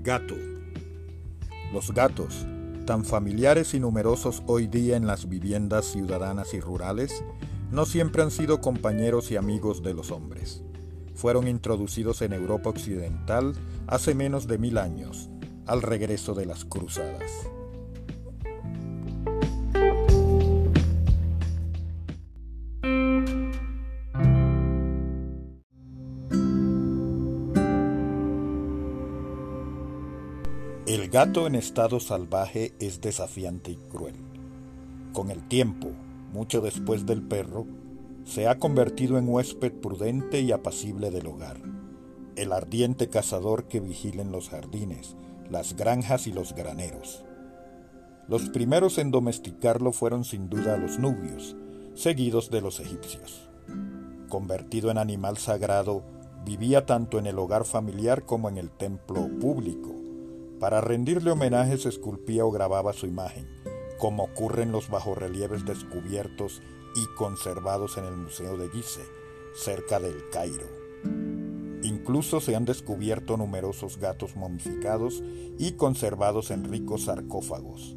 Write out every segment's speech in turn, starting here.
gato. Los gatos, tan familiares y numerosos hoy día en las viviendas ciudadanas y rurales, no siempre han sido compañeros y amigos de los hombres. Fueron introducidos en Europa Occidental hace menos de mil años, al regreso de las cruzadas. El gato en estado salvaje es desafiante y cruel. Con el tiempo, mucho después del perro, se ha convertido en huésped prudente y apacible del hogar, el ardiente cazador que vigila en los jardines, las granjas y los graneros. Los primeros en domesticarlo fueron sin duda los nubios, seguidos de los egipcios. Convertido en animal sagrado, vivía tanto en el hogar familiar como en el templo público para rendirle homenaje se esculpía o grababa su imagen, como ocurre en los bajorrelieves descubiertos y conservados en el Museo de Gizeh, cerca del Cairo. Incluso se han descubierto numerosos gatos momificados y conservados en ricos sarcófagos.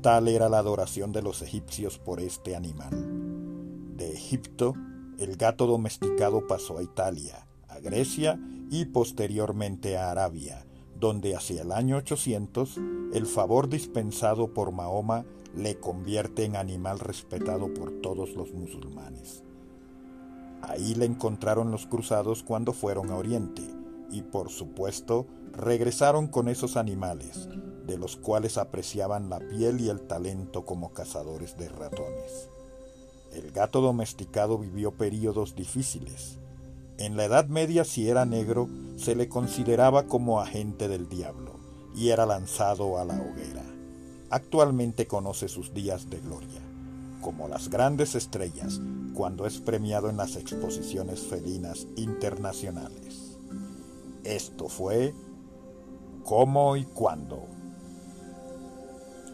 Tal era la adoración de los egipcios por este animal. De Egipto, el gato domesticado pasó a Italia, a Grecia y posteriormente a Arabia, donde hacia el año 800 el favor dispensado por Mahoma le convierte en animal respetado por todos los musulmanes. Ahí le encontraron los cruzados cuando fueron a Oriente y por supuesto regresaron con esos animales, de los cuales apreciaban la piel y el talento como cazadores de ratones. El gato domesticado vivió períodos difíciles, en la Edad Media si era negro se le consideraba como agente del diablo y era lanzado a la hoguera. Actualmente conoce sus días de gloria, como las grandes estrellas cuando es premiado en las exposiciones felinas internacionales. Esto fue cómo y cuándo.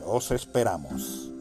Los esperamos.